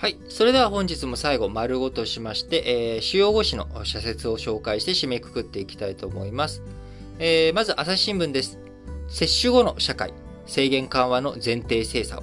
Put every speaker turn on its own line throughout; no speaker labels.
はい。それでは本日も最後、丸ごとしまして、えー、主要語詞の社説を紹介して締めくくっていきたいと思います。えー、まず、朝日新聞です。接種後の社会、制限緩和の前提精査を。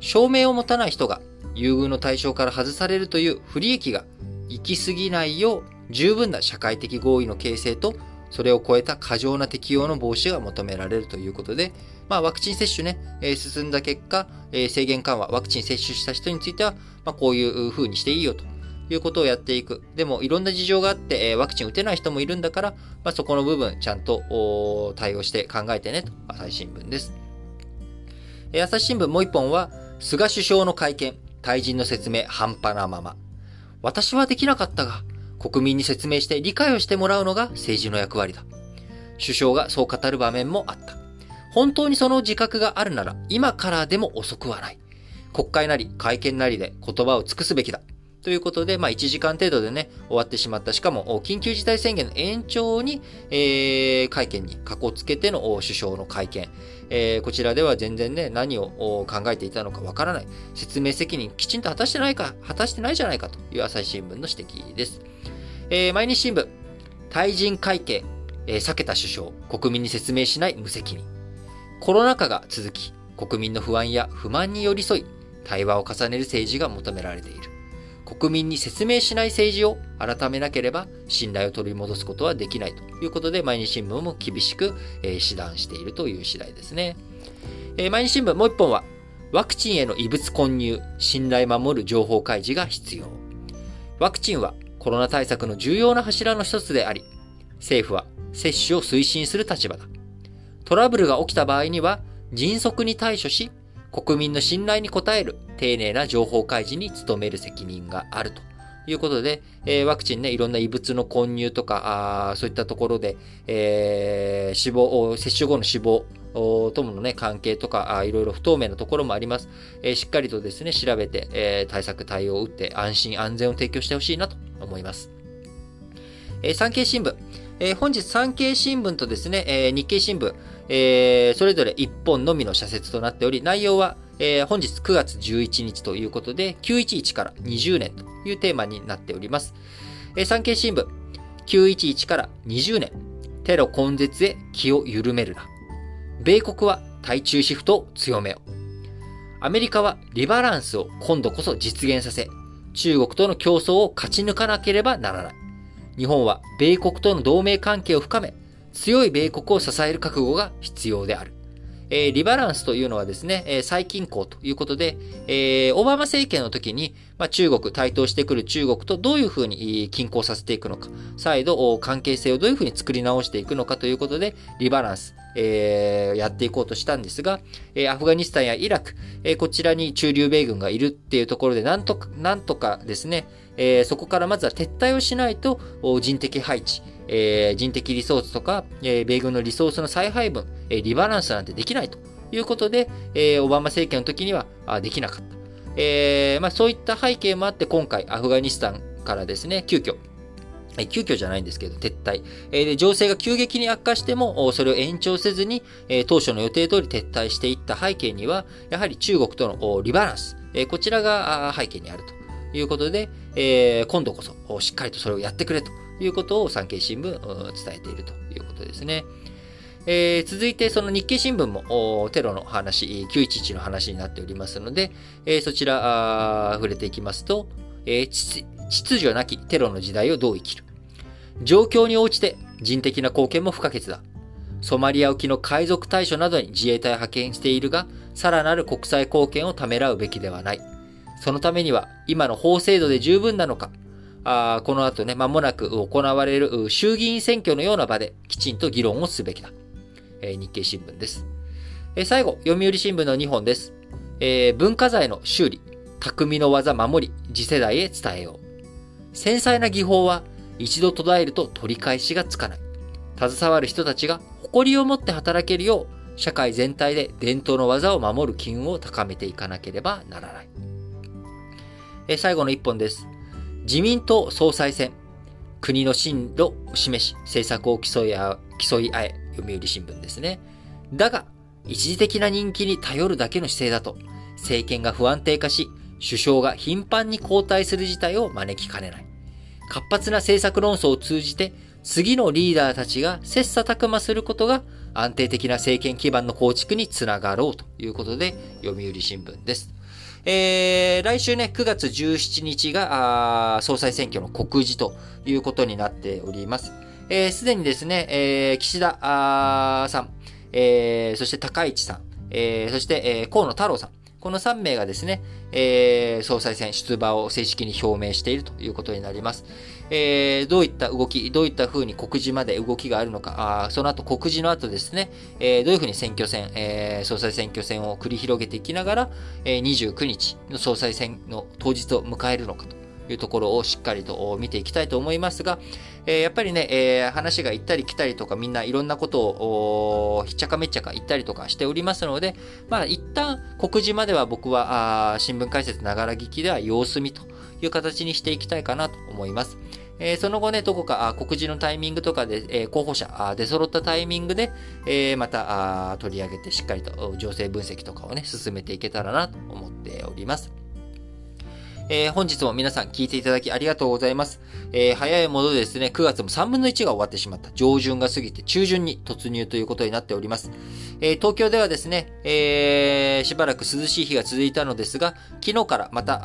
証明を持たない人が優遇の対象から外されるという不利益が行き過ぎないよう、十分な社会的合意の形成とそれを超えた過剰な適用の防止が求められるということで、まあ、ワクチン接種ね、えー、進んだ結果、えー、制限緩和、ワクチン接種した人については、まあ、こういう風にしていいよということをやっていく。でも、いろんな事情があって、えー、ワクチン打てない人もいるんだから、まあ、そこの部分、ちゃんと対応して考えてねと、朝日新聞です。えー、朝日新聞もう一本は、菅首相の会見、対人の説明半端なまま。私はできなかったが、国民に説明して理解をしてもらうのが政治の役割だ。首相がそう語る場面もあった。本当にその自覚があるなら、今からでも遅くはない。国会なり会見なりで言葉を尽くすべきだ。ということで、まあ、1時間程度でね、終わってしまった。しかも、緊急事態宣言の延長に、えー、会見に過去つけての首相の会見。えー、こちらでは全然ね、何を考えていたのかわからない。説明責任きちんと果たしてないか、果たしてないじゃないかという朝日新聞の指摘です。えー、毎日新聞、対人会見、えー、避けた首相、国民に説明しない無責任。コロナ禍が続き、国民の不安や不満に寄り添い、対話を重ねる政治が求められている。国民に説明しない政治を改めなければ信頼を取り戻すことはできないということで、毎日新聞も厳しく、えー、指導しているという次第ですね。えー、毎日新聞もう一本は、ワクチンへの異物混入、信頼守る情報開示が必要。ワクチンはコロナ対策の重要な柱の一つであり、政府は接種を推進する立場だ。トラブルが起きた場合には、迅速に対処し、国民の信頼に応える丁寧な情報開示に努める責任があるということで、えー、ワクチンね、いろんな異物の混入とか、あそういったところで、えー、死亡、接種後の死亡とものね、関係とか、あいろいろ不透明なところもあります。えー、しっかりとですね、調べて、えー、対策対応を打って安心安全を提供してほしいなと思います。えー、産経新聞。えー、本日産経新聞とですね、えー、日経新聞、えー、それぞれ1本のみの社説となっており、内容は、えー、本日9月11日ということで、911から20年というテーマになっております。えー、産経新聞、911から20年、テロ根絶へ気を緩めるな。米国は対中シフトを強めよう。アメリカはリバランスを今度こそ実現させ、中国との競争を勝ち抜かなければならない。日本は米国との同盟関係を深め、強い米国を支える覚悟が必要である。えー、リバランスというのはですね、えー、最近行ということで、えー、オバマ政権の時に、まあ、中国、台頭してくる中国とどういうふうに均衡させていくのか、再度関係性をどういうふうに作り直していくのかということで、リバランス、えー、やっていこうとしたんですが、えー、アフガニスタンやイラク、えー、こちらに中流米軍がいるっていうところで、なんとか、なんとかですね、えー、そこからまずは撤退をしないと、人的配置、えー、人的リソースとか、えー、米軍のリソースの再配分、えー、リバランスなんてできないということで、えー、オバマ政権の時にはあできなかった。えーまあ、そういった背景もあって、今回、アフガニスタンからですね、急遽、え急遽じゃないんですけど、撤退。えで情勢が急激に悪化しても、それを延長せずに、え当初の予定通り撤退していった背景には、やはり中国とのリバランス、えこちらが背景にあるということで、え今度こそしっかりとそれをやってくれとということを産経新聞伝えているということですね。えー、続いて、その日経新聞もテロの話、911の話になっておりますので、えー、そちら触れていきますと、えー、秩序なきテロの時代をどう生きる。状況に応じて人的な貢献も不可欠だ。ソマリア沖の海賊対処などに自衛隊派遣しているが、さらなる国際貢献をためらうべきではない。そのためには、今の法制度で十分なのか、あこの後ね、間もなく行われる衆議院選挙のような場できちんと議論をすべきだ。えー、日経新聞です。えー、最後、読売新聞の2本です。えー、文化財の修理、匠の技守り、次世代へ伝えよう。繊細な技法は一度途絶えると取り返しがつかない。携わる人たちが誇りを持って働けるよう、社会全体で伝統の技を守る機運を高めていかなければならない。え最後の一本です。自民党総裁選、国の進路を示し、政策を競い合競い合え、読売新聞ですね。だが、一時的な人気に頼るだけの姿勢だと、政権が不安定化し、首相が頻繁に交代する事態を招きかねない。活発な政策論争を通じて、次のリーダーたちが切磋琢磨することが安定的な政権基盤の構築につながろうということで、読売新聞です。えー、来週ね、9月17日が、総裁選挙の告示ということになっております。す、えー、で、にですね、えー、岸田さん、えー、そして高市さん、えー、そして、えー、河野太郎さん、この3名がですね、えー、総裁選出馬を正式に表明しているということになります。えー、どういった動き、どういった風に告示まで動きがあるのか、あその後告示の後ですね、えー、どういう風に選挙戦、えー、総裁選挙戦を繰り広げていきながら、えー、29日の総裁選の当日を迎えるのかというところをしっかりと見ていきたいと思いますが、えー、やっぱりね、えー、話が行ったり来たりとかみんないろんなことをひっちゃかめっちゃか言ったりとかしておりますので、まあ一旦告示までは僕は新聞解説ながら聞きでは様子見という形にしていきたいかなと思います。えー、その後ね、どこか告示のタイミングとかで、えー、候補者出揃ったタイミングで、えー、また取り上げてしっかりと情勢分析とかをね、進めていけたらなと思っております。えー、本日も皆さん聞いていただきありがとうございます。えー、早いものでですね、9月も3分の1が終わってしまった。上旬が過ぎて中旬に突入ということになっております。えー、東京ではですね、えー、しばらく涼しい日が続いたのですが、昨日からまた、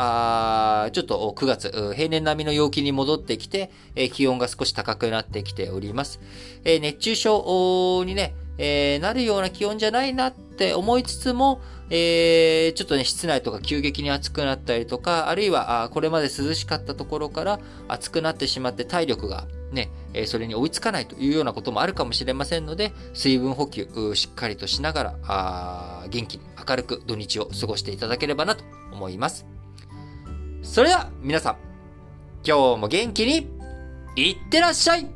あちょっと9月、平年並みの陽気に戻ってきて、え、気温が少し高くなってきております。え、熱中症にね、えー、なるような気温じゃないなって思いつつも、えー、ちょっとね、室内とか急激に暑くなったりとか、あるいは、あこれまで涼しかったところから暑くなってしまって体力がね、えそれに追いつかないというようなこともあるかもしれませんので、水分補給、しっかりとしながら、あ元気に明るく土日を過ごしていただければなと思います。それでは、皆さん、今日も元気に、いってらっしゃい